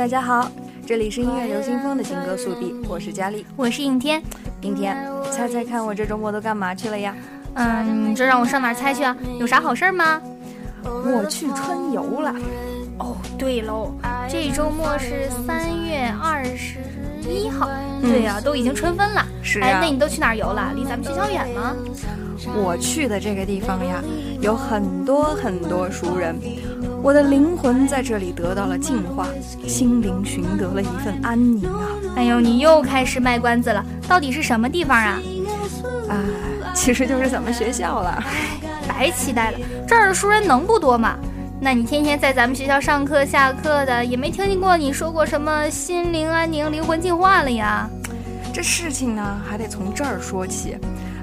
大家好，这里是音乐流行风的情歌速递，我是佳丽，我是应天。应天，猜猜看我这周末都干嘛去了呀？嗯，这让我上哪猜去啊？有啥好事吗？我去春游了。哦，对喽，这周末是三月二十一号。对呀，都已经春分了。是啊。哎，那你都去哪儿游了？离咱们学校远吗？我去的这个地方呀，有很多很多熟人，我的灵魂在这里得到了净化，心灵寻得了一份安宁啊！哎呦，你又开始卖关子了，到底是什么地方啊？啊，其实就是咱们学校了。白期待了，这儿的熟人能不多吗？那你天天在咱们学校上课下课的，也没听见过你说过什么心灵安宁、灵魂净化了呀？这事情呢，还得从这儿说起。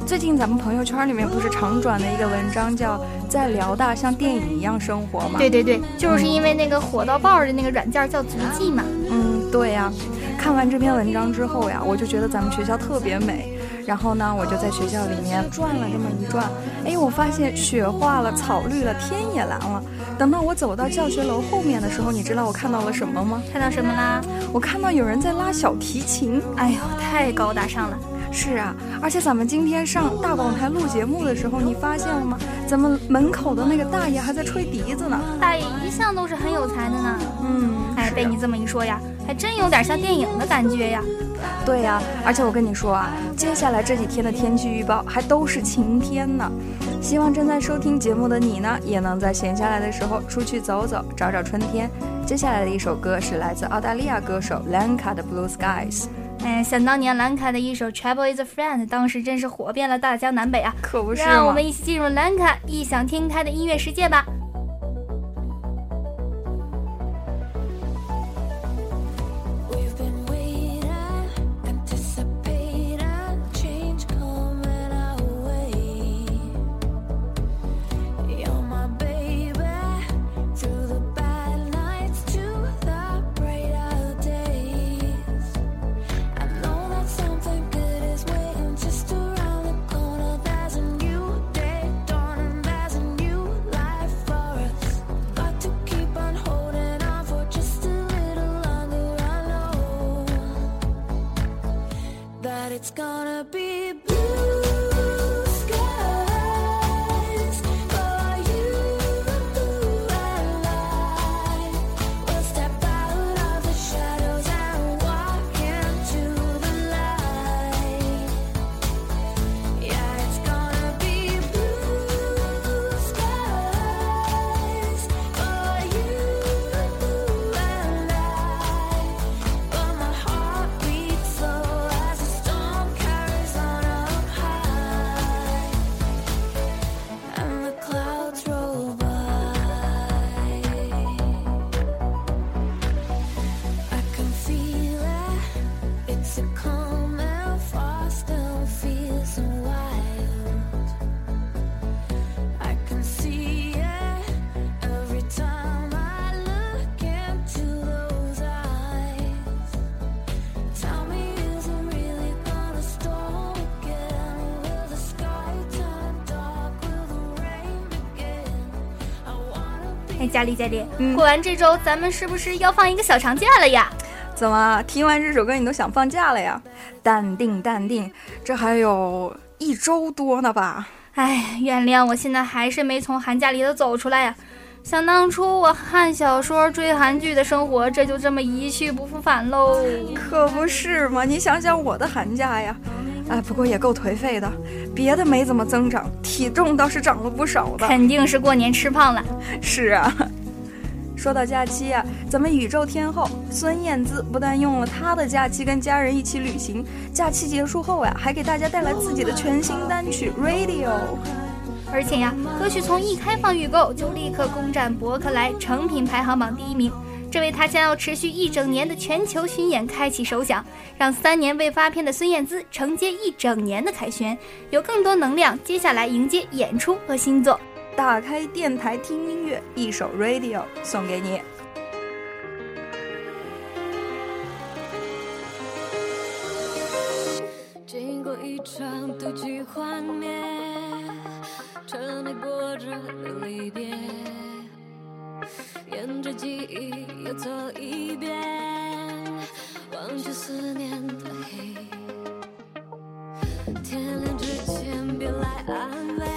最近咱们朋友圈里面不是常转的一个文章，叫在辽大像电影一样生活吗？对对对，就是因为那个火到爆的那个软件叫足迹嘛。嗯，对呀。看完这篇文章之后呀，我就觉得咱们学校特别美。然后呢，我就在学校里面转了这么一转，哎，我发现雪化了，草绿了，天也蓝了。等到我走到教学楼后面的时候，你知道我看到了什么吗？看到什么啦？我看到有人在拉小提琴。哎呦，太高大上了。是啊，而且咱们今天上大广台录节目的时候，你发现了吗？咱们门口的那个大爷还在吹笛子呢。大爷一向都是很有才的呢。嗯，哎，被你这么一说呀，还真有点像电影的感觉呀。对呀，而且我跟你说啊，接下来这几天的天气预报还都是晴天呢。希望正在收听节目的你呢，也能在闲下来的时候出去走走，找找春天。接下来的一首歌是来自澳大利亚歌手 Lanka 的 Blue Skies。哎，想当年兰卡的一首《Travel Is a Friend》，当时真是火遍了大江南北啊！可不是让我们一起进入兰卡异想天开的音乐世界吧。哎，佳丽佳丽，过完这周，咱们是不是要放一个小长假了呀？怎么听完这首歌你都想放假了呀？淡定淡定，这还有一周多呢吧？哎，原谅我现在还是没从寒假里头走出来呀。想当初我看小说、追韩剧的生活，这就这么一去不复返喽。可不是嘛？你想想我的寒假呀。哎，不过也够颓废的，别的没怎么增长，体重倒是长了不少的。肯定是过年吃胖了。是啊，说到假期啊，咱们宇宙天后孙燕姿不但用了她的假期跟家人一起旅行，假期结束后呀，还给大家带来自己的全新单曲《Radio》，而且呀，歌曲从一开放预购就立刻攻占博客来成品排行榜第一名。这为他将要持续一整年的全球巡演开启首响，让三年未发片的孙燕姿承接一整年的凯旋，有更多能量，接下来迎接演出和新作。打开电台听音乐，一首 Radio 送给你。经过一场妒忌幻灭，沉迷过着离别。沿着记忆又走一遍，忘却思念的黑，天亮之前别来安慰。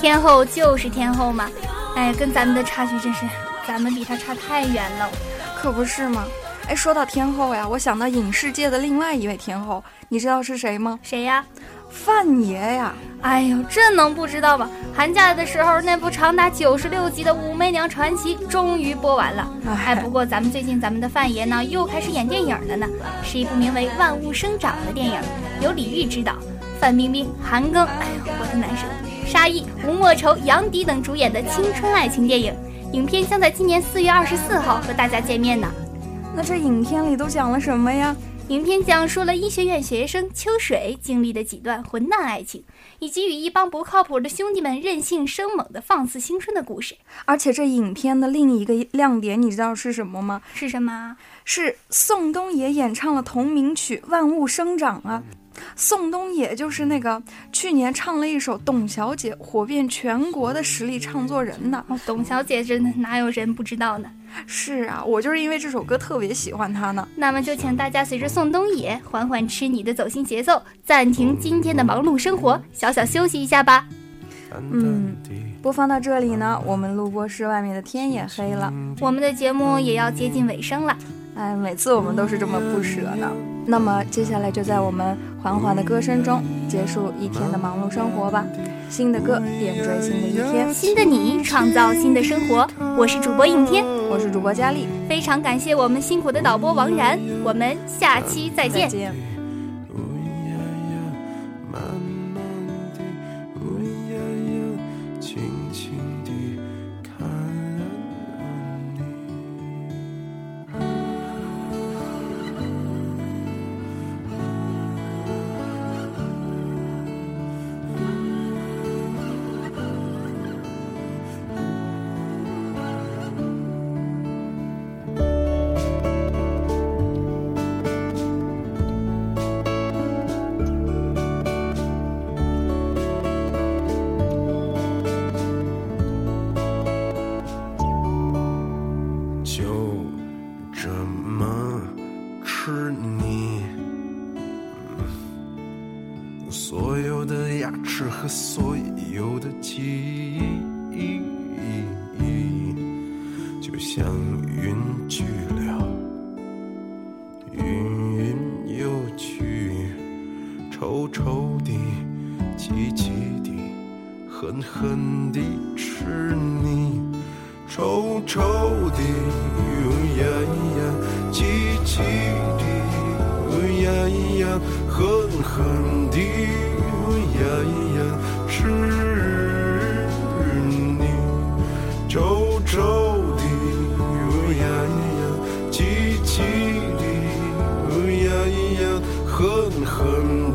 天后就是天后嘛，哎，跟咱们的差距真是，咱们比她差太远了。可不是嘛。哎，说到天后呀，我想到影视界的另外一位天后，你知道是谁吗？谁呀？范爷呀。哎呦，这能不知道吗？寒假的时候，那部长达九十六集的《武媚娘传奇》终于播完了。哎，不过咱们最近咱们的范爷呢，又开始演电影了呢，是一部名为《万物生长》的电影，由李玉执导，范冰冰、韩庚，哎呦，我的男神，沙溢、吴莫愁、杨迪等主演的青春爱情电影。影片将在今年四月二十四号和大家见面呢。那这影片里都讲了什么呀？影片讲述了医学院学生秋水经历的几段混蛋爱情，以及与一帮不靠谱的兄弟们任性生猛的放肆青春的故事。而且这影片的另一个亮点，你知道是什么吗？是什么？是宋冬野演唱了同名曲《万物生长》啊。宋冬野就是那个去年唱了一首《董小姐》火遍全国的实力唱作人呢。哦，董小姐真的哪有人不知道呢？是啊，我就是因为这首歌特别喜欢她呢。那么就请大家随着宋冬野缓缓吃你的走心节奏，暂停今天的忙碌生活，小小休息一下吧。嗯，播放到这里呢，我们录播室外面的天也黑了，我们的节目也要接近尾声了。哎，每次我们都是这么不舍呢。那么接下来就在我们缓缓的歌声中结束一天的忙碌生活吧。新的歌点缀新的一天，新的你创造新的生活。我是主播应天，我是主播佳丽，非常感谢我们辛苦的导播王然，我们下期再见。再见。是你，所有的牙齿和所有的记忆，就像云去了，云云又去，臭臭的，气气的，狠狠地吃你。臭臭的，呜呀呀，气气的，呜呀呀，狠狠的，呜呀呀，是你。皱皱的，呜呀呀，气气的，呜呀呀，狠狠，